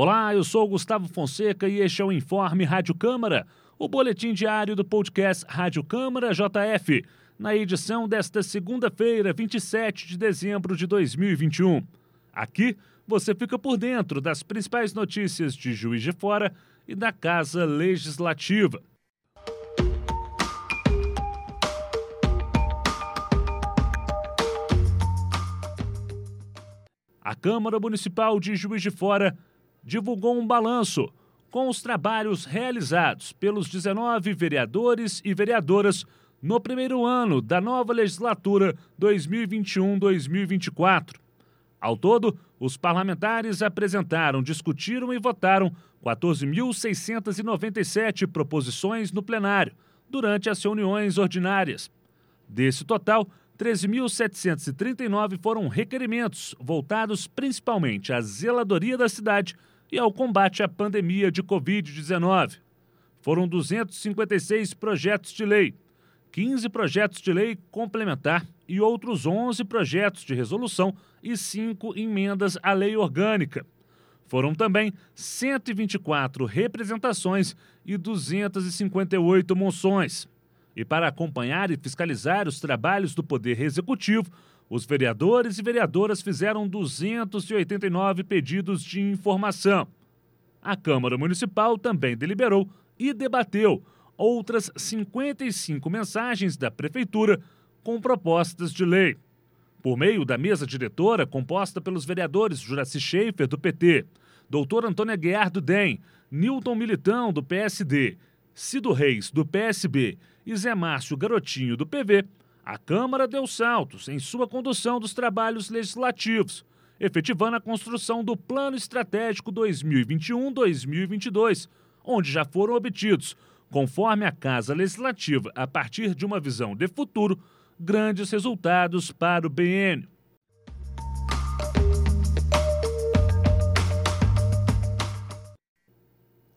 Olá, eu sou Gustavo Fonseca e este é o Informe Rádio Câmara, o boletim diário do podcast Rádio Câmara JF, na edição desta segunda-feira, 27 de dezembro de 2021. Aqui você fica por dentro das principais notícias de Juiz de Fora e da Casa Legislativa. A Câmara Municipal de Juiz de Fora divulgou um balanço com os trabalhos realizados pelos 19 vereadores e vereadoras no primeiro ano da nova legislatura 2021-2024. Ao todo, os parlamentares apresentaram, discutiram e votaram 14.697 proposições no plenário durante as reuniões ordinárias. Desse total, 13.739 foram requerimentos voltados principalmente à zeladoria da cidade e ao combate à pandemia de Covid-19. Foram 256 projetos de lei, 15 projetos de lei complementar e outros 11 projetos de resolução e 5 emendas à lei orgânica. Foram também 124 representações e 258 moções. E para acompanhar e fiscalizar os trabalhos do Poder Executivo, os vereadores e vereadoras fizeram 289 pedidos de informação. A Câmara Municipal também deliberou e debateu outras 55 mensagens da Prefeitura com propostas de lei. Por meio da mesa diretora, composta pelos vereadores Juraci Schaefer, do PT, doutor Antônio Aguiar, do DEM, Newton Militão, do PSD, Cido Reis, do PSB e Zé Márcio Garotinho, do PV, a Câmara deu saltos em sua condução dos trabalhos legislativos, efetivando a construção do Plano Estratégico 2021-2022, onde já foram obtidos, conforme a Casa Legislativa, a partir de uma visão de futuro, grandes resultados para o BN.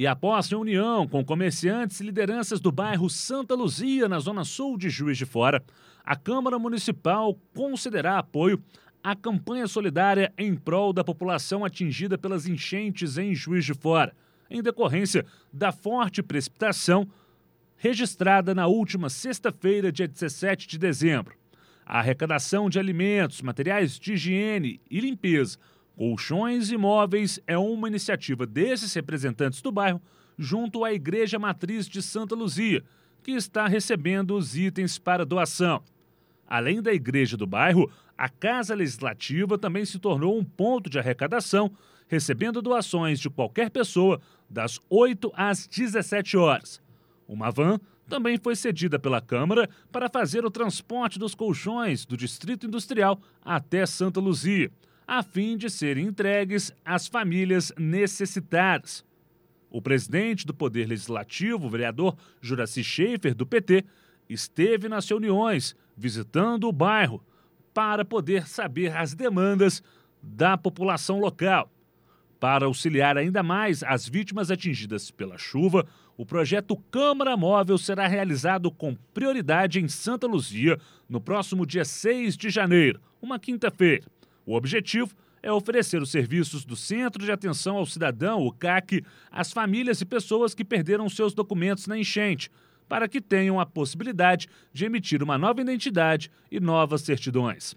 E após reunião com comerciantes e lideranças do bairro Santa Luzia, na zona sul de Juiz de Fora, a Câmara Municipal considerará apoio à campanha solidária em prol da população atingida pelas enchentes em Juiz de Fora, em decorrência da forte precipitação registrada na última sexta-feira, dia 17 de dezembro. A arrecadação de alimentos, materiais de higiene e limpeza Colchões Imóveis é uma iniciativa desses representantes do bairro junto à Igreja Matriz de Santa Luzia, que está recebendo os itens para doação. Além da igreja do bairro, a Casa Legislativa também se tornou um ponto de arrecadação, recebendo doações de qualquer pessoa das 8 às 17 horas. Uma van também foi cedida pela Câmara para fazer o transporte dos colchões do Distrito Industrial até Santa Luzia a fim de serem entregues às famílias necessitadas. O presidente do Poder Legislativo, o vereador Juraci Schaefer, do PT, esteve nas reuniões, visitando o bairro, para poder saber as demandas da população local. Para auxiliar ainda mais as vítimas atingidas pela chuva, o projeto Câmara Móvel será realizado com prioridade em Santa Luzia no próximo dia 6 de janeiro, uma quinta-feira. O objetivo é oferecer os serviços do Centro de Atenção ao Cidadão, o CAC, às famílias e pessoas que perderam seus documentos na enchente, para que tenham a possibilidade de emitir uma nova identidade e novas certidões.